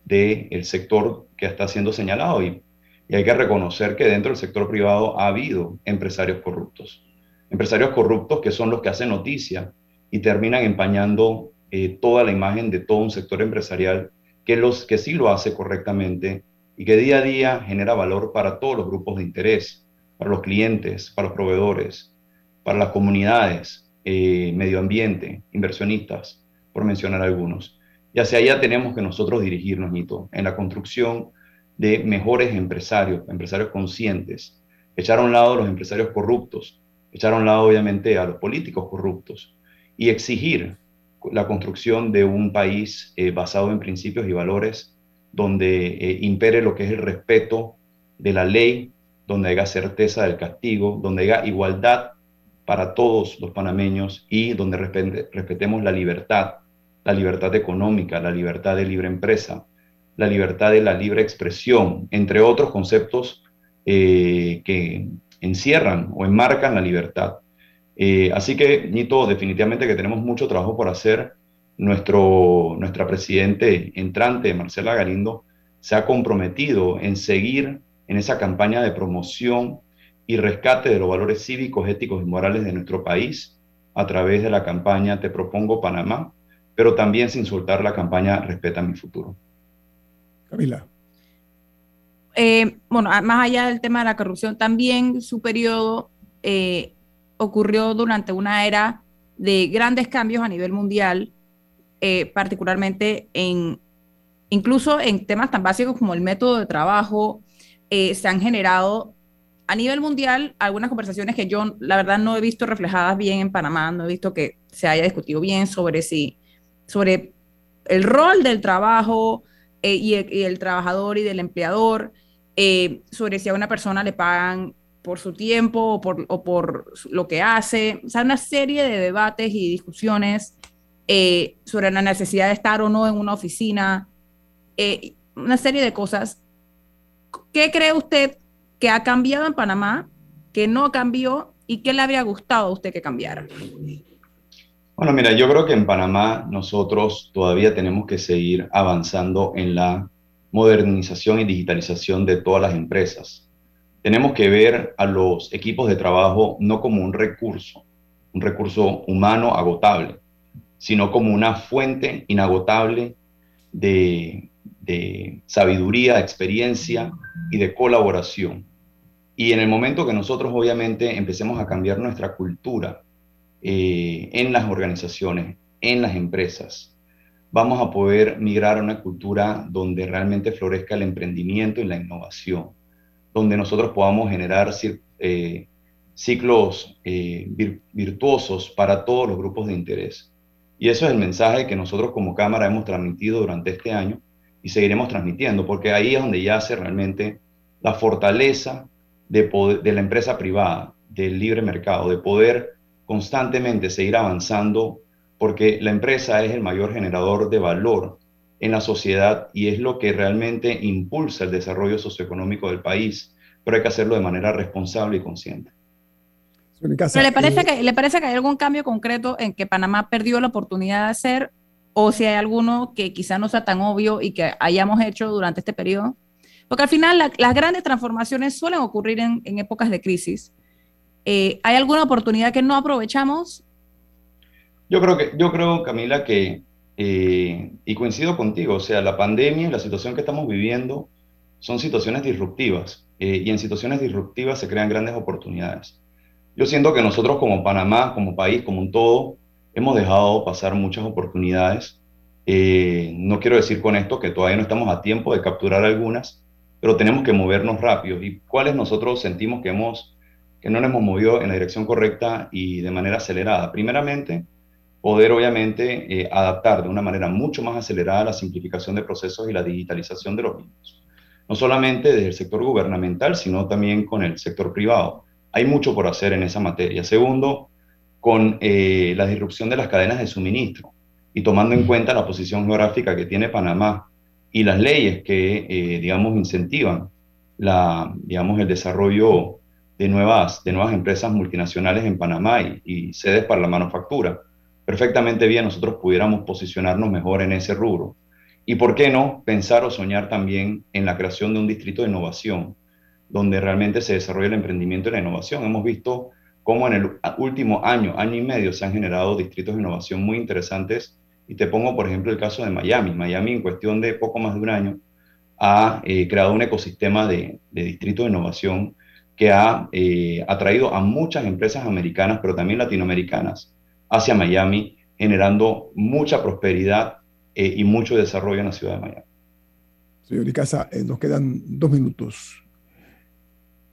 del sector que está siendo señalado y, y hay que reconocer que dentro del sector privado ha habido empresarios corruptos. Empresarios corruptos que son los que hacen noticia y terminan empañando eh, toda la imagen de todo un sector empresarial que, los, que sí lo hace correctamente y que día a día genera valor para todos los grupos de interés, para los clientes, para los proveedores, para las comunidades, eh, medio ambiente, inversionistas, por mencionar algunos. Y hacia allá tenemos que nosotros dirigirnos, Nito, en la construcción de mejores empresarios, empresarios conscientes, echar a un lado a los empresarios corruptos, echar a un lado obviamente a los políticos corruptos y exigir la construcción de un país eh, basado en principios y valores donde eh, impere lo que es el respeto de la ley, donde haya certeza del castigo, donde haya igualdad para todos los panameños y donde respetemos la libertad, la libertad económica, la libertad de libre empresa, la libertad de la libre expresión, entre otros conceptos eh, que encierran o enmarcan la libertad. Eh, así que, Nito, definitivamente que tenemos mucho trabajo por hacer. Nuestro, nuestra presidente entrante, Marcela Galindo, se ha comprometido en seguir en esa campaña de promoción y rescate de los valores cívicos, éticos y morales de nuestro país a través de la campaña Te propongo Panamá, pero también sin soltar la campaña Respeta mi futuro. Camila. Eh, bueno, más allá del tema de la corrupción, también su periodo eh, ocurrió durante una era de grandes cambios a nivel mundial, eh, particularmente en, incluso en temas tan básicos como el método de trabajo, se han generado a nivel mundial, algunas conversaciones que yo, la verdad, no he visto reflejadas bien en Panamá, no he visto que se haya discutido bien sobre si, sobre el rol del trabajo eh, y, el, trabajador y del empleador, eh, sobre si a una persona le pagan por su tiempo o por, o por lo que hace, o sea, una serie de debates y discusiones eh, sobre la necesidad de estar o no en una oficina, una serie de cosas. ¿Qué cree usted ¿Qué ha cambiado en Panamá, que no cambió y qué le habría gustado a usted que cambiara? Bueno, mira, yo creo que en Panamá nosotros todavía tenemos que seguir avanzando en la modernización y digitalización de todas las empresas. Tenemos que ver a los equipos de trabajo no como un recurso, un recurso humano agotable, sino como una fuente inagotable de, de sabiduría, experiencia y de colaboración. Y en el momento que nosotros obviamente empecemos a cambiar nuestra cultura eh, en las organizaciones, en las empresas, vamos a poder migrar a una cultura donde realmente florezca el emprendimiento y la innovación, donde nosotros podamos generar eh, ciclos eh, virtuosos para todos los grupos de interés. Y eso es el mensaje que nosotros como Cámara hemos transmitido durante este año y seguiremos transmitiendo, porque ahí es donde yace realmente la fortaleza de, la empresa privada, del libre mercado, de poder constantemente seguir avanzando, porque la empresa es el mayor generador de valor en la sociedad y es lo que realmente impulsa el desarrollo socioeconómico del país, pero hay que hacerlo de manera responsable y consciente. Le parece, que, ¿Le parece que hay algún cambio concreto en que Panamá perdió la oportunidad de hacer o si hay alguno que quizá no sea tan obvio y que hayamos hecho durante este periodo? Porque al final las grandes transformaciones suelen ocurrir en, épocas de crisis. Eh, ¿Hay alguna oportunidad que no aprovechamos? Yo creo, que, yo creo Camila, que, eh, y coincido contigo, o sea, la pandemia y la situación que estamos viviendo son situaciones disruptivas, eh, y en situaciones disruptivas se crean grandes oportunidades. Yo siento que nosotros como Panamá, como país, como un todo, hemos dejado pasar muchas oportunidades. no quiero decir con esto que todavía no estamos a tiempo de capturar algunas, pero tenemos que movernos rápido. ¿Y cuáles nosotros sentimos que, hemos, que no nos hemos movido en la dirección correcta y de manera acelerada? Primeramente, poder obviamente eh, adaptar de una manera mucho más acelerada la simplificación de procesos y la digitalización de los mismos. No solamente desde el sector gubernamental, sino también con el sector privado. Hay mucho por hacer en esa materia. Segundo, con eh, la disrupción de las cadenas de suministro y tomando en cuenta la posición geográfica que tiene Panamá y las leyes que, eh, digamos, incentivan la, digamos, el desarrollo de nuevas, de nuevas empresas multinacionales en Panamá y, y sedes para la manufactura. Perfectamente bien nosotros pudiéramos posicionarnos mejor en ese rubro. Y por qué no pensar o soñar también en la creación de un distrito de innovación, donde realmente se desarrolle el emprendimiento y la innovación. Hemos visto cómo en el último año, año y medio, se han generado distritos de innovación muy interesantes y te pongo, por ejemplo, el caso de Miami. Miami, en cuestión de poco más de un año, ha eh, creado un ecosistema de, de distrito de innovación que ha eh, atraído a muchas empresas americanas, pero también latinoamericanas, hacia Miami, generando mucha prosperidad eh, y mucho desarrollo en la ciudad de Miami. Señor Icaza, nos quedan dos minutos.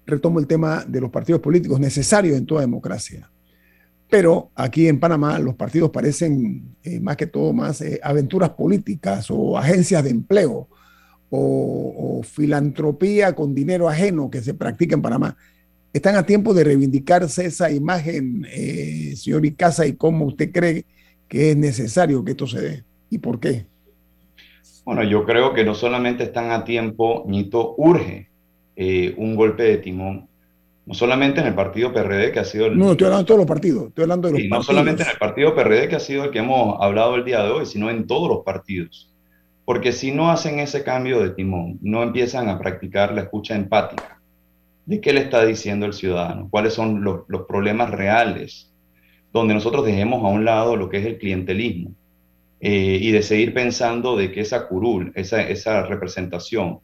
Retomo el tema de los partidos políticos necesarios en toda democracia. Pero aquí en Panamá los partidos parecen eh, más que todo más eh, aventuras políticas o agencias de empleo o, filantropía con dinero ajeno que se practica en Panamá. ¿Están a tiempo de reivindicarse esa imagen, eh, señor Icaza, y cómo usted cree que es necesario que esto se dé? ¿Y por qué? Bueno, yo creo que no solamente están a tiempo, Nito, urge un golpe de timón no solamente en el partido PRD, que ha sido el... No, estoy hablando de todos los partidos, estoy hablando de los No solamente en el partido PRD, que ha sido el que hemos hablado el día de hoy, sino en todos los partidos. Porque si no hacen ese cambio de timón, no empiezan a practicar la escucha empática, ¿de qué le está diciendo el ciudadano? ¿Cuáles son los, los problemas reales? Donde nosotros dejemos a un lado lo que es el clientelismo eh, y de seguir pensando de que esa curul, esa, esa representación,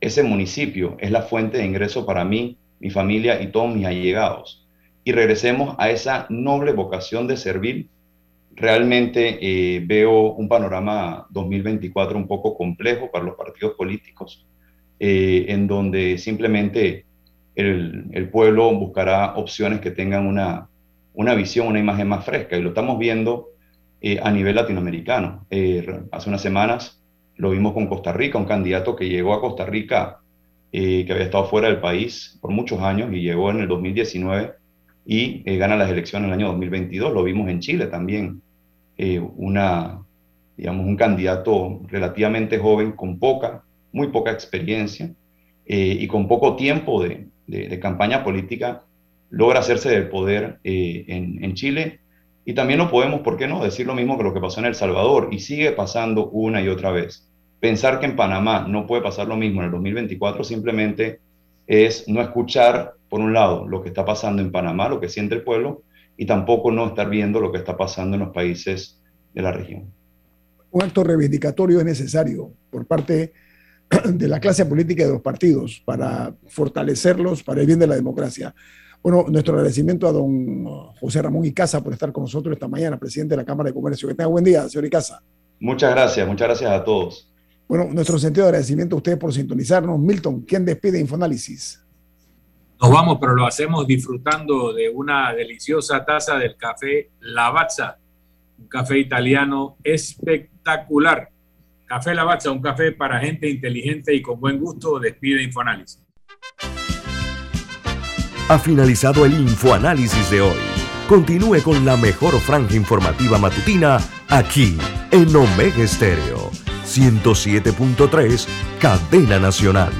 ese municipio es la fuente de ingreso para mí mi familia y todos mis allegados. Y regresemos a esa noble vocación de servir. Realmente eh, veo un panorama 2024 un poco complejo para los partidos políticos, eh, en donde simplemente el, pueblo buscará opciones que tengan una, una visión, una imagen más fresca. Y lo estamos viendo eh, a nivel latinoamericano. hace unas semanas lo vimos con Costa Rica, un candidato que llegó a Costa Rica eh, que había estado fuera del país por muchos años y llegó en el 2019 y eh, gana las elecciones en el año 2022. Lo vimos en Chile también, eh, una, digamos, un candidato relativamente joven con poca, muy poca experiencia y con poco tiempo de, de, campaña política, logra hacerse del poder en, en Chile. Y también no podemos, ¿por qué no?, decir lo mismo que lo que pasó en El Salvador y sigue pasando una y otra vez pensar que en Panamá no puede pasar lo mismo en el 2024 simplemente es no escuchar, por un lado, lo que está pasando en Panamá, lo que siente el pueblo, y tampoco no estar viendo lo que está pasando en los países de la región. Un acto reivindicatorio es necesario por parte [clears throat] de la clase política y de los partidos para fortalecerlos para el bien de la democracia. Bueno, nuestro agradecimiento a don José Ramón Icaza por estar con nosotros esta mañana, presidente de la Cámara de Comercio. Que tenga buen día, señor Icaza. Muchas gracias, muchas gracias a todos. Bueno, nuestro sentido de agradecimiento a ustedes por sintonizarnos. Milton, ¿quién despide Infoanálisis? Nos vamos, pero lo hacemos disfrutando de una deliciosa taza del café Lavazza, un café italiano espectacular. Café Lavazza, un café para gente inteligente y con buen gusto, despide Infoanálisis. Ha finalizado el Infoanálisis de hoy. Continúe con la mejor franja informativa matutina aquí en Omega Estéreo 107.3, Cadena Nacional.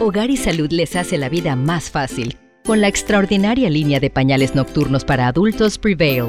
Hogar y Salud les hace la vida más fácil con la extraordinaria línea de pañales nocturnos para adultos Prevail.